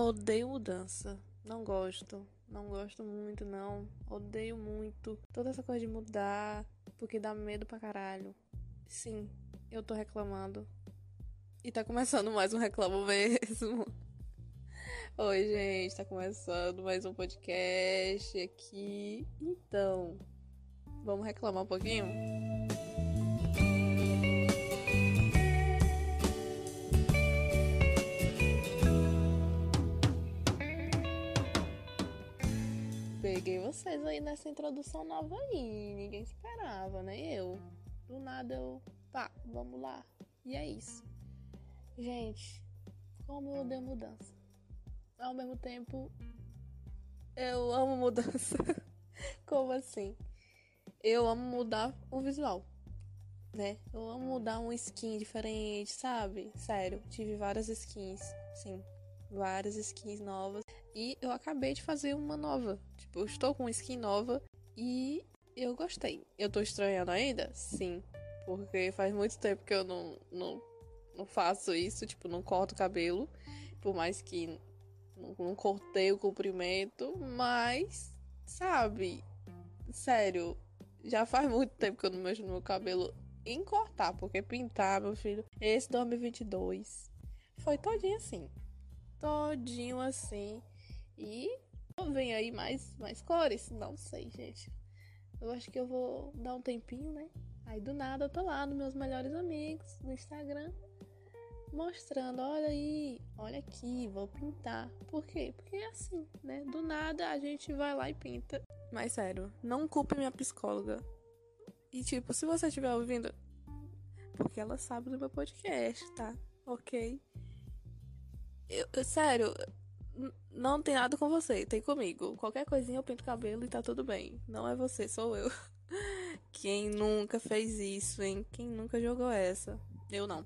Odeio mudança. Não gosto. Não gosto muito, não. Odeio muito. Toda essa coisa de mudar. Porque dá medo pra caralho. Sim, eu tô reclamando. E tá começando mais um reclamo mesmo. Oi, gente, tá começando mais um podcast aqui. Então, vamos reclamar um pouquinho? Vocês aí nessa introdução nova aí. Ninguém esperava, nem né? eu. Do nada eu. Pá, vamos lá. E é isso. Gente, como eu odeio mudança. Ao mesmo tempo, eu amo mudança. como assim? Eu amo mudar o visual. Né? Eu amo mudar um skin diferente, sabe? Sério, tive várias skins. Sim, várias skins novas. E eu acabei de fazer uma nova. Tipo, eu estou com skin nova e eu gostei. Eu tô estranhando ainda? Sim. Porque faz muito tempo que eu não, não, não faço isso, tipo, não corto o cabelo. Por mais que não, não cortei o comprimento. Mas, sabe? Sério, já faz muito tempo que eu não mexo no meu cabelo em cortar. Porque pintar, meu filho, esse 2022 foi todinho assim. Todinho assim. E vem aí mais, mais cores? Não sei, gente. Eu acho que eu vou dar um tempinho, né? Aí do nada eu tô lá nos meus melhores amigos no Instagram mostrando, olha aí, olha aqui, vou pintar. Por quê? Porque é assim, né? Do nada a gente vai lá e pinta. Mas sério, não culpe minha psicóloga. E tipo, se você estiver ouvindo, porque ela sabe do meu podcast, tá? Ok? Eu, eu, sério, não tem nada com você, tem comigo. Qualquer coisinha eu pinto cabelo e tá tudo bem. Não é você, sou eu. Quem nunca fez isso, hein? Quem nunca jogou essa? Eu não.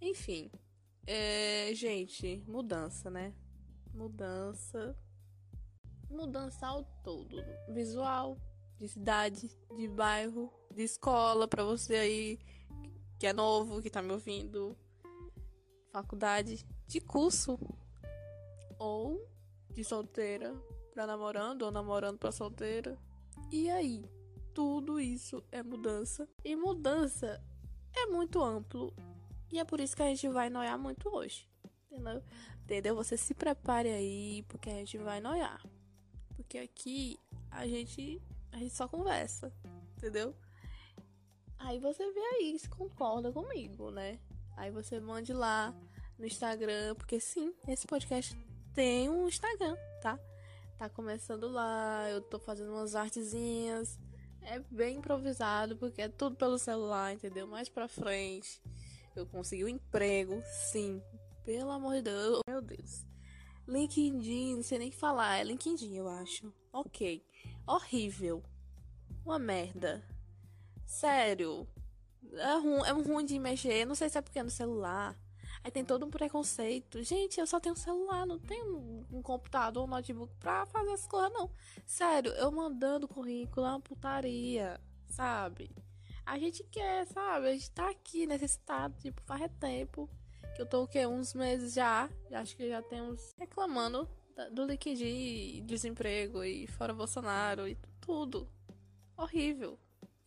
Enfim. É, gente, mudança, né? Mudança. Mudança ao todo. Visual, de cidade, de bairro, de escola, pra você aí que é novo, que tá me ouvindo. Faculdade, de curso, ou de solteira para namorando ou namorando para solteira. E aí, tudo isso é mudança. E mudança é muito amplo e é por isso que a gente vai noiar muito hoje. Entendeu? Entendeu? Você se prepare aí, porque a gente vai noiar. Porque aqui a gente a gente só conversa, entendeu? Aí você vê aí se concorda comigo, né? Aí você mande lá no Instagram, porque sim, esse podcast tem um Instagram, tá? Tá começando lá, eu tô fazendo umas artezinhas. É bem improvisado, porque é tudo pelo celular, entendeu? Mais pra frente. Eu consegui um emprego, sim. Pelo amor de Deus, meu Deus. LinkedIn, não sei nem falar, é LinkedIn, eu acho. Ok. Horrível. Uma merda. Sério. É ruim, é ruim de mexer. Não sei se é porque é no celular. Aí tem todo um preconceito. Gente, eu só tenho um celular, não tenho um, computador, um notebook pra fazer as coisas, não. Sério, eu mandando currículo é uma putaria, sabe? A gente quer, sabe? A gente tá aqui nesse estado, tipo, faz tempo. Que eu tô o quê? Uns meses já. Acho que já temos reclamando do liquidez, desemprego e fora Bolsonaro e tudo. Horrível.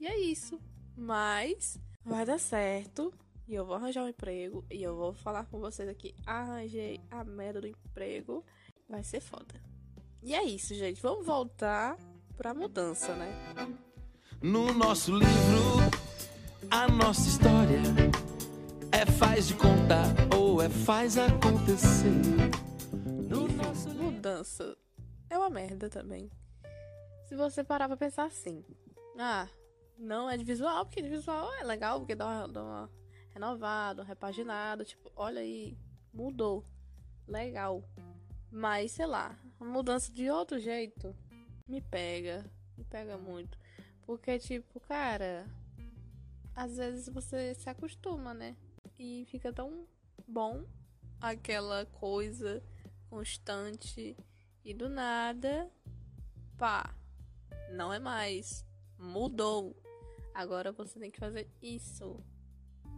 E é isso. Mas vai dar certo e eu vou arranjar um emprego e eu vou falar com vocês aqui. Arranjei a merda do emprego. Vai ser foda. E é isso, gente. Vamos voltar pra mudança, né? No nosso livro, a nossa história é faz de contar ou é faz acontecer. No nosso mudança é uma merda também. Se você parar pra pensar assim, ah, não é de visual, porque de visual é legal, porque dá uma, dá uma renovado, repaginado, tipo, olha aí, mudou. Legal. Mas, sei lá, mudança de outro jeito me pega, me pega muito. Porque, tipo, cara, às vezes você se acostuma, né? E fica tão bom aquela coisa constante e do nada, pá, não é mais. Mudou. Agora você tem que fazer isso.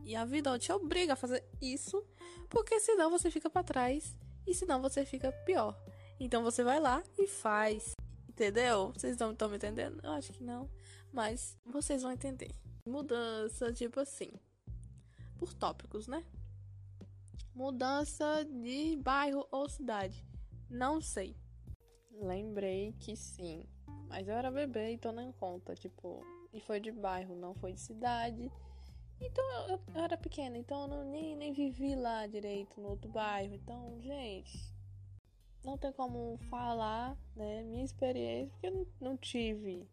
E a vida te obriga a fazer isso, porque senão você fica para trás E senão você fica pior. Então você vai lá e faz. Entendeu? Vocês não estão me entendendo? Eu acho que não. Mas vocês vão entender. Mudança, tipo assim. Por tópicos, né? Mudança de bairro ou cidade. Não sei. Lembrei que sim. Mas eu era bebê, então não conta. Tipo, e foi de bairro, não foi de cidade. Então eu, eu era pequena, então eu não, nem, nem vivi lá direito no outro bairro. Então, gente, não tem como falar, né? Minha experiência, porque eu não, não tive.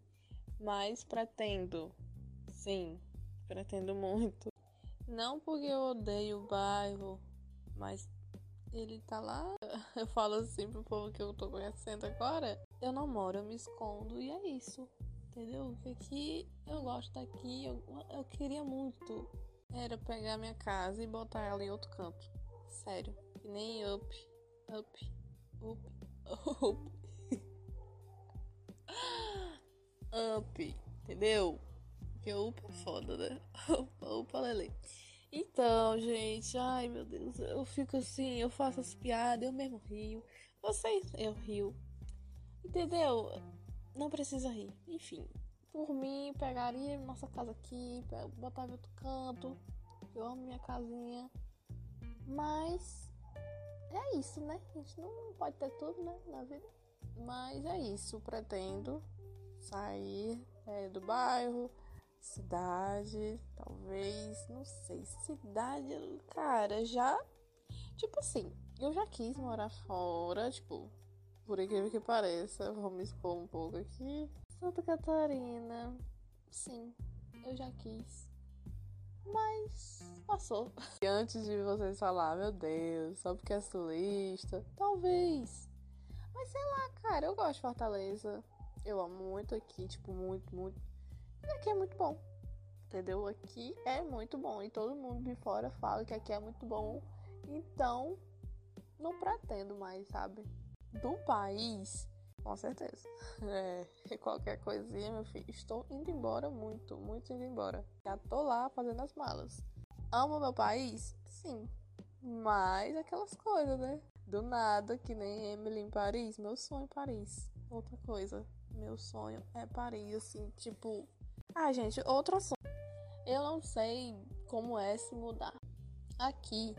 Mas pretendo. Sim, pretendo muito. Não porque eu odeio o bairro, mas ele tá lá. Eu falo assim pro povo que eu tô conhecendo agora. Eu não moro, eu me escondo e é isso. Entendeu? Porque aqui eu gosto daqui, eu, eu queria muito. Era pegar minha casa e botar ela em outro canto. Sério. Que nem up, up, up, up. up, entendeu? Porque up é foda, né? Opa, lele. Então, gente, ai meu Deus, eu fico assim, eu faço as piadas, eu mesmo rio. Vocês, eu rio. Entendeu? Não precisa rir. Enfim, por mim, pegaria nossa casa aqui, botava outro canto. Eu amo minha casinha. Mas é isso, né? A gente não pode ter tudo, né? Na vida. Mas é isso. Pretendo sair é, do bairro Cidade, talvez, não sei. Cidade, cara, já. Tipo assim, eu já quis morar fora, tipo, por incrível que pareça, me expor um pouco aqui. Santa Catarina, sim, eu já quis. Mas passou. E antes de vocês falar, meu Deus, só porque é sulista, talvez. Mas sei lá, cara, eu gosto de Fortaleza. Eu amo muito aqui, tipo, muito, muito. E aqui é muito bom. Entendeu? Aqui é muito bom. E todo mundo de fora fala que aqui é muito bom. Então, não pretendo mais, sabe? Do país, com certeza. É, qualquer coisinha, meu filho. Estou indo embora muito, muito indo embora. Já tô lá fazendo as malas. Amo meu país? Sim. Mas aquelas coisas, né? Do nada, que nem Emily em Paris. Meu sonho é Paris. Outra coisa. Meu sonho é Paris, assim, tipo, ah, gente, outro assunto. Eu não sei como é se mudar. Aqui,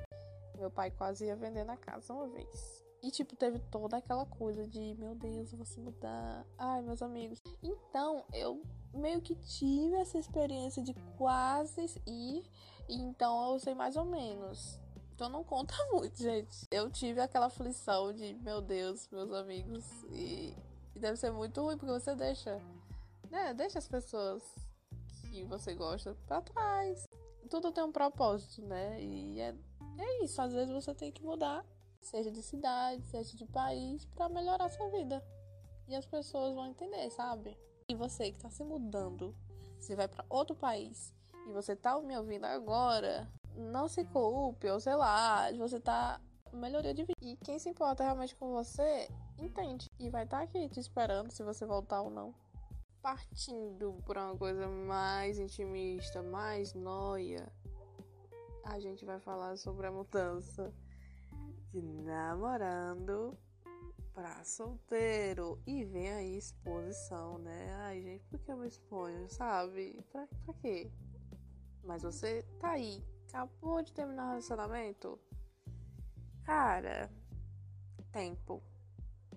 meu pai quase ia vender na casa uma vez. E, tipo, teve toda aquela coisa de, meu Deus, eu vou se mudar. Ai, meus amigos. Então, eu meio que tive essa experiência de quase ir. Então eu sei mais ou menos. Então não conta muito, gente. Eu tive aquela aflição de, meu Deus, meus amigos. E, e deve ser muito ruim, porque você deixa. Né? Deixa as pessoas que você gosta para trás. Tudo tem um propósito, né? E é, é isso. Às vezes você tem que mudar, seja de cidade, seja de país, para melhorar sua vida. E as pessoas vão entender, sabe? E você que tá se mudando, você vai para outro país e você tá me ouvindo agora, não se culpe, ou sei lá, você tá melhoria de vida. E quem se importa realmente com você, entende. E vai estar tá aqui te esperando se você voltar ou não partindo para uma coisa mais intimista, mais noia, a gente vai falar sobre a mudança de namorando para solteiro. E vem aí exposição, né? Ai, gente, por que eu me exponho, sabe? Pra, pra quê? Mas você tá aí, acabou de terminar o relacionamento. Cara, tempo.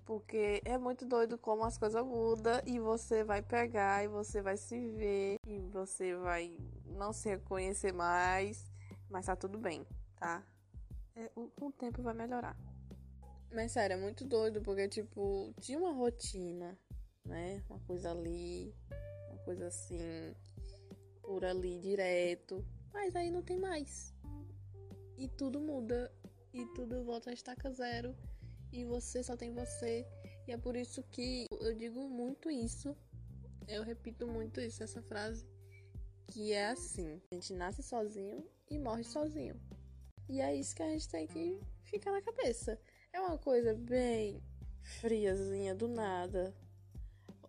Porque é muito doido como as coisas mudam e você vai pegar e você vai se ver e você vai não se reconhecer mais, mas tá tudo bem, tá? É, o, o tempo vai melhorar. Mas sério, é muito doido porque, tipo, tinha uma rotina, né? Uma coisa ali, uma coisa assim, por ali direto. Mas aí não tem mais. E tudo muda. E tudo volta a estaca zero e você só tem você. E é por isso que eu digo muito isso. Eu repito muito isso, essa frase. Que é assim: a gente nasce sozinho e morre sozinho. E é isso que a gente tem que ficar na cabeça. É uma coisa bem friazinha, do nada.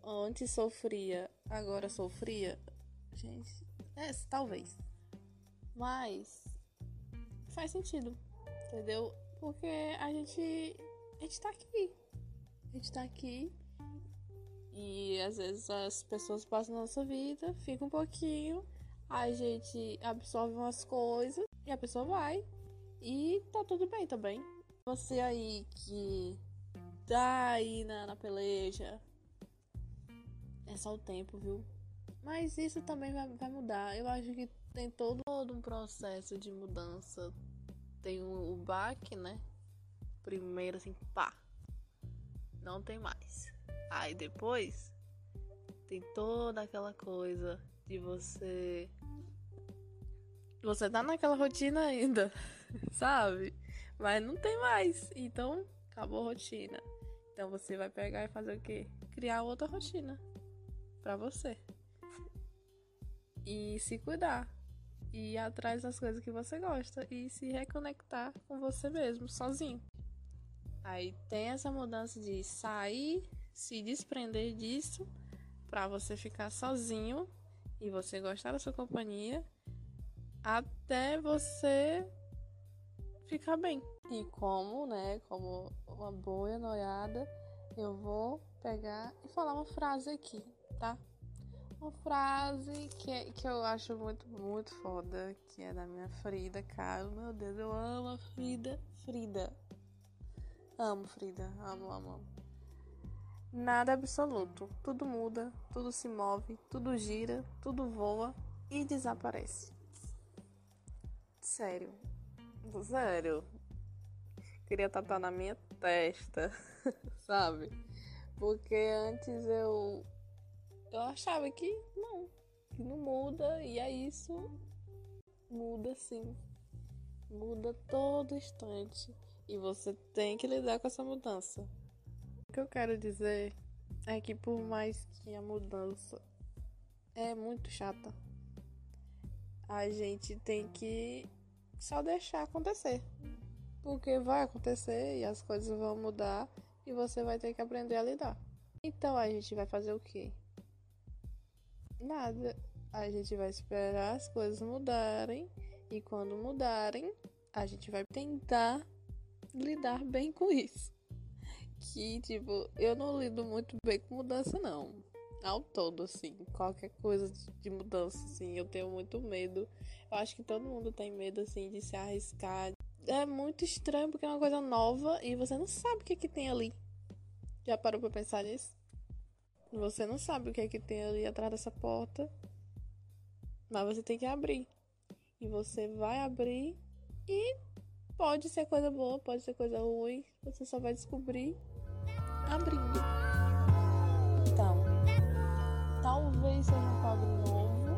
Antes sofria, agora sofria. Gente, é, talvez. Mas faz sentido, entendeu? Porque a gente. A gente tá aqui. A gente tá aqui. E às vezes as pessoas passam na nossa vida, fica um pouquinho, a gente absorve umas coisas e a pessoa vai. E tá tudo bem também. Você aí que tá aí na, na peleja. É só o tempo, viu? Mas isso também vai, vai mudar. Eu acho que tem todo, um processo de mudança. Tem o, o baque, né? Primeiro assim, pá. Não tem mais. Aí depois tem toda aquela coisa de você. Você tá naquela rotina ainda, sabe? Mas não tem mais. Então, acabou a rotina. Então você vai pegar e fazer o quê? Criar outra rotina para você. E se cuidar. E ir atrás das coisas que você gosta e se reconectar com você mesmo, sozinho. Aí tem essa mudança de sair, se desprender disso para você ficar sozinho e você gostar da sua companhia até você ficar bem. E como, né, como uma boa noiada, eu vou pegar e falar uma frase aqui, tá? Uma frase que, é, que eu acho muito, muito foda, que é da minha Frida Kahlo. Meu Deus, eu amo a Frida. Frida. Amo Frida, amo, amo, amo. Nada absoluto. Tudo muda, tudo se move, tudo gira, tudo voa e desaparece. Sério. Sério. Queria tatuar na minha testa, sabe? Porque antes eu eu achava que não, que não muda e é isso. Muda sim. Muda todo instante e você tem que lidar com essa mudança que eu quero dizer é que por mais que a mudança é muito chata, a gente tem que só deixar acontecer. Porque vai acontecer e as coisas vão mudar e você vai ter que aprender a lidar. Então a gente vai fazer o quê? Nada. A gente vai esperar as coisas mudarem e quando mudarem, a gente vai tentar lidar bem com isso que, tipo, eu não lido muito bem com mudança, não. Ao todo, assim. Qualquer coisa de mudança, assim, eu tenho muito medo. Eu acho que todo mundo tem medo, assim, de se arriscar. É muito estranho porque é uma coisa nova e você não sabe o que, é que tem ali. Já parou pra pensar nisso? Você não sabe o que é que tem ali atrás dessa porta. Mas você tem que abrir. E você vai abrir e pode ser coisa boa, pode ser coisa ruim. Você só vai descobrir abrindo. Seja um quadro novo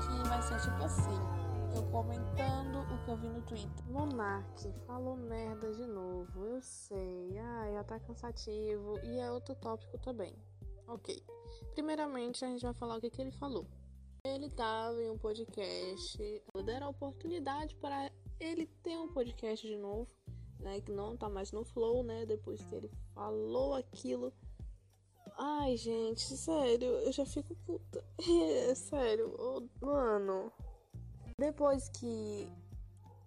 que vai ser tipo assim. Eu comentando o que eu vi no Twitter. Monark falou merda de novo. Eu sei. Ah, já tá cansativo. E é outro tópico também. Ok. Primeiramente, a gente vai falar o que, que ele falou. Ele tava em um podcast. Deram a oportunidade para ele ter um podcast de novo né? Que não tá mais no flow, né? Depois que ele falou aquilo. Ai, gente, sério, eu já fico puta. É, sério, oh, mano. Depois que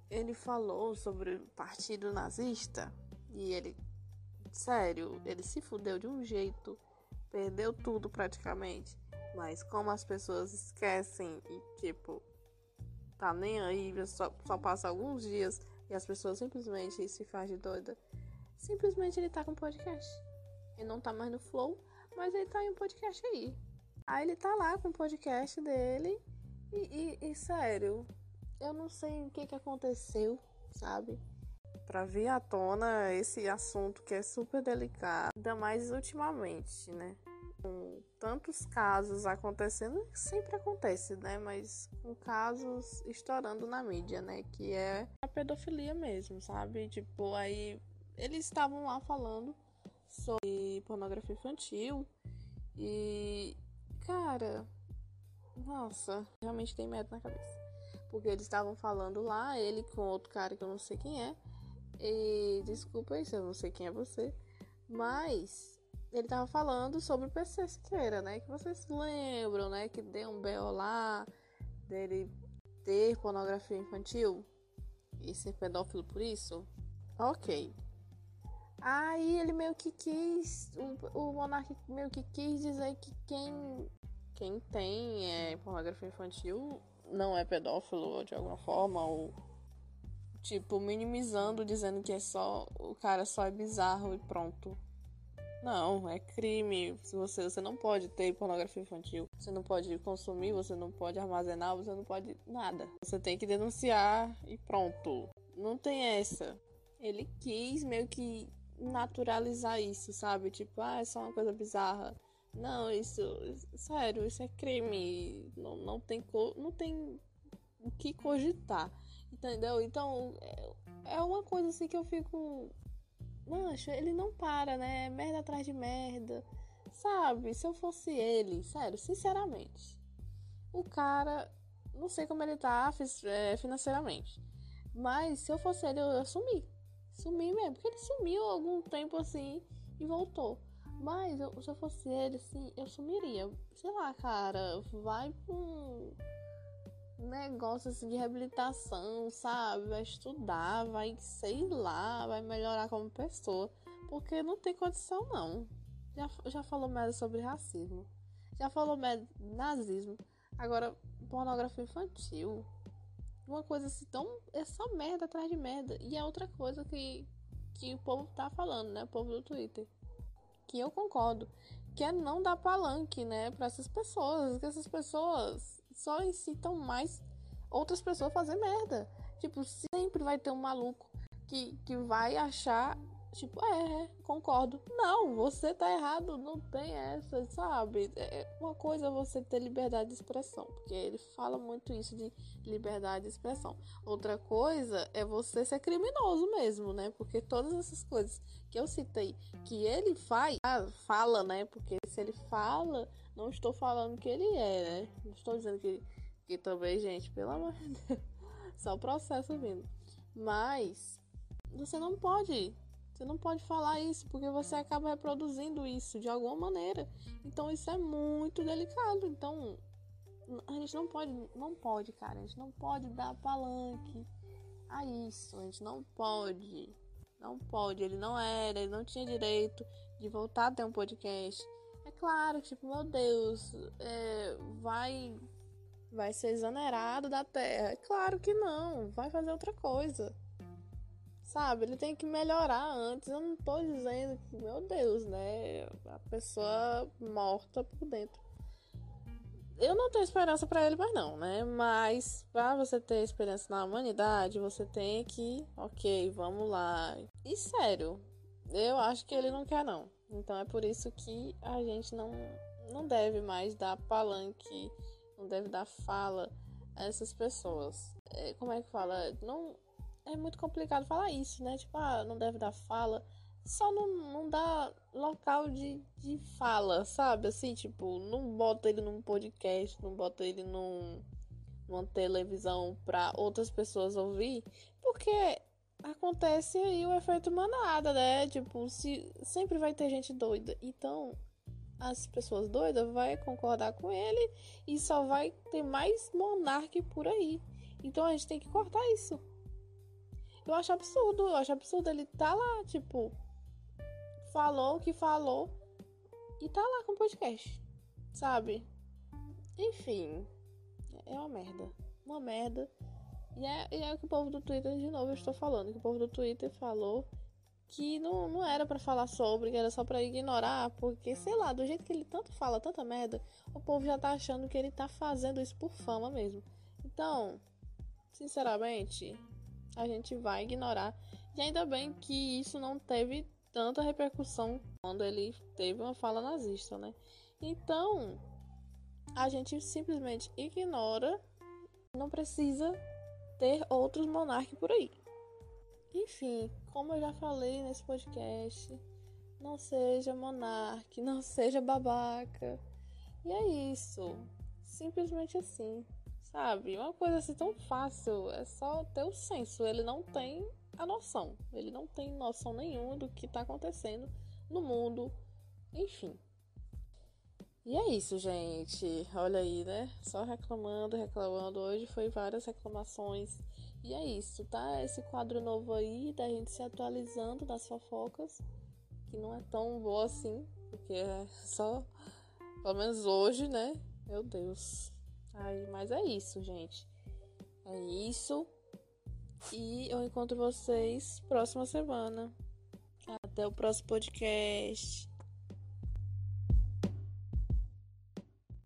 ele falou sobre o partido nazista e ele, sério, ele se fudeu de um jeito, perdeu tudo praticamente. Mas como as pessoas esquecem e tipo, tá nem aí, só, só passa alguns dias e as pessoas simplesmente se faz de doida. Simplesmente ele tá com podcast. Ele não tá mais no flow, mas ele tá em um podcast aí. Aí ele tá lá com o podcast dele. E, e, e sério, eu não sei o que que aconteceu, sabe? Pra vir à tona esse assunto que é super delicado, ainda mais ultimamente, né? Com tantos casos acontecendo, sempre acontece, né? Mas com casos estourando na mídia, né? Que é pedofilia mesmo, sabe? Tipo, aí eles estavam lá falando sobre pornografia infantil e cara, nossa, realmente tem medo na cabeça. Porque eles estavam falando lá, ele com outro cara que eu não sei quem é. E desculpa aí se eu não sei quem é você, mas ele tava falando sobre o PC Siqueira, né? Que vocês lembram, né? Que deu um B.O. lá dele ter pornografia infantil e ser pedófilo por isso. Ok. Aí ele meio que quis. O, o monarca meio que quis dizer que quem, quem tem é, pornografia infantil não é pedófilo de alguma forma, ou tipo, minimizando, dizendo que é só. O cara só é bizarro e pronto. Não, é crime. Você, você não pode ter pornografia infantil, você não pode consumir, você não pode armazenar, você não pode nada. Você tem que denunciar e pronto. Não tem essa. Ele quis meio que naturalizar isso, sabe? Tipo, ah, é só uma coisa bizarra. Não, isso, sério, isso é crime. Não, não tem não tem o que cogitar. Entendeu? Então, é, é uma coisa assim que eu fico Mancha, ele não para, né? Merda atrás de merda. Sabe? Se eu fosse ele, sério, sinceramente. O cara, não sei como ele tá é, financeiramente. Mas se eu fosse ele, eu ia sumir. Mesmo. Porque ele sumiu algum tempo assim e voltou. Mas eu, se eu fosse ele, assim, eu sumiria. Sei lá, cara, vai pra um negócio assim de reabilitação, sabe? Vai estudar, vai, sei lá, vai melhorar como pessoa. Porque não tem condição, não. Já, já falou merda sobre racismo. Já falou merda nazismo. Agora, pornografia infantil. Uma coisa assim tão. É só merda atrás de merda. E é outra coisa que, que o povo tá falando, né? O povo do Twitter. Que eu concordo. Que é não dar palanque, né? Pra essas pessoas. Que essas pessoas só incitam mais outras pessoas a fazer merda. Tipo, sempre vai ter um maluco que, que vai achar, tipo, é, concordo. Não, você tá errado, não tem essa, sabe? É, é uma coisa você ter liberdade de expressão, porque ele fala muito isso de liberdade de expressão. Outra coisa é você ser criminoso mesmo, né? Porque todas essas coisas que eu citei que ele faz, ah, fala, né? Porque se ele fala não estou falando que ele é, né? Não estou dizendo que, que também, gente, pelo amor de Deus. Só o processo vindo. Mas você não pode. Você não pode falar isso, porque você acaba reproduzindo isso de alguma maneira. Então isso é muito delicado. Então a gente não pode, não pode, cara. A gente não pode dar palanque a isso. A gente não pode. Não pode. Ele não era, ele não tinha direito de voltar a ter um podcast. É claro, tipo, meu Deus, é, vai vai ser exonerado da terra. É claro que não, vai fazer outra coisa. Sabe, ele tem que melhorar antes. Eu não tô dizendo que, meu Deus, né? A pessoa morta por dentro. Eu não tenho esperança para ele mais não, né? Mas para você ter esperança na humanidade, você tem que, OK, vamos lá. E sério, eu acho que ele não quer não. Então é por isso que a gente não, não deve mais dar palanque, não deve dar fala a essas pessoas. É, como é que fala? Não, é muito complicado falar isso, né? Tipo, ah, não deve dar fala. Só não, não dá local de, de fala, sabe? Assim, tipo, não bota ele num podcast, não bota ele num, numa televisão pra outras pessoas ouvir. Porque acontece aí o efeito manada, né? Tipo, se sempre vai ter gente doida. Então, as pessoas doidas vai concordar com ele e só vai ter mais monarque por aí. Então a gente tem que cortar isso. Eu acho absurdo, eu acho absurdo ele tá lá, tipo, falou o que falou e tá lá com o podcast, sabe? Enfim, é uma merda. Uma merda. E é, e é o que o povo do Twitter, de novo, eu estou falando, que o povo do Twitter falou que não, não era para falar sobre, que era só para ignorar, porque, sei lá, do jeito que ele tanto fala, tanta merda, o povo já tá achando que ele tá fazendo isso por fama mesmo. Então, sinceramente, a gente vai ignorar. E ainda bem que isso não teve tanta repercussão quando ele teve uma fala nazista, né? Então, a gente simplesmente ignora, não precisa ter outros monarcas por aí. Enfim, como eu já falei nesse podcast, não seja monarca, não seja babaca. E é isso. Simplesmente assim. Sabe? Uma coisa assim tão fácil. É só ter o senso. Ele não tem a noção. Ele não tem noção nenhuma do que tá acontecendo no mundo. Enfim. E é isso, gente. Olha aí, né? Só reclamando, reclamando. Hoje foi várias reclamações E é isso, tá? Esse quadro novo aí da gente se atualizando das fofocas, que não é tão boa assim, porque é só, pelo menos hoje, né? Meu Deus. Ai, mas é isso, gente. É isso. E eu encontro vocês próxima semana. Até o próximo podcast.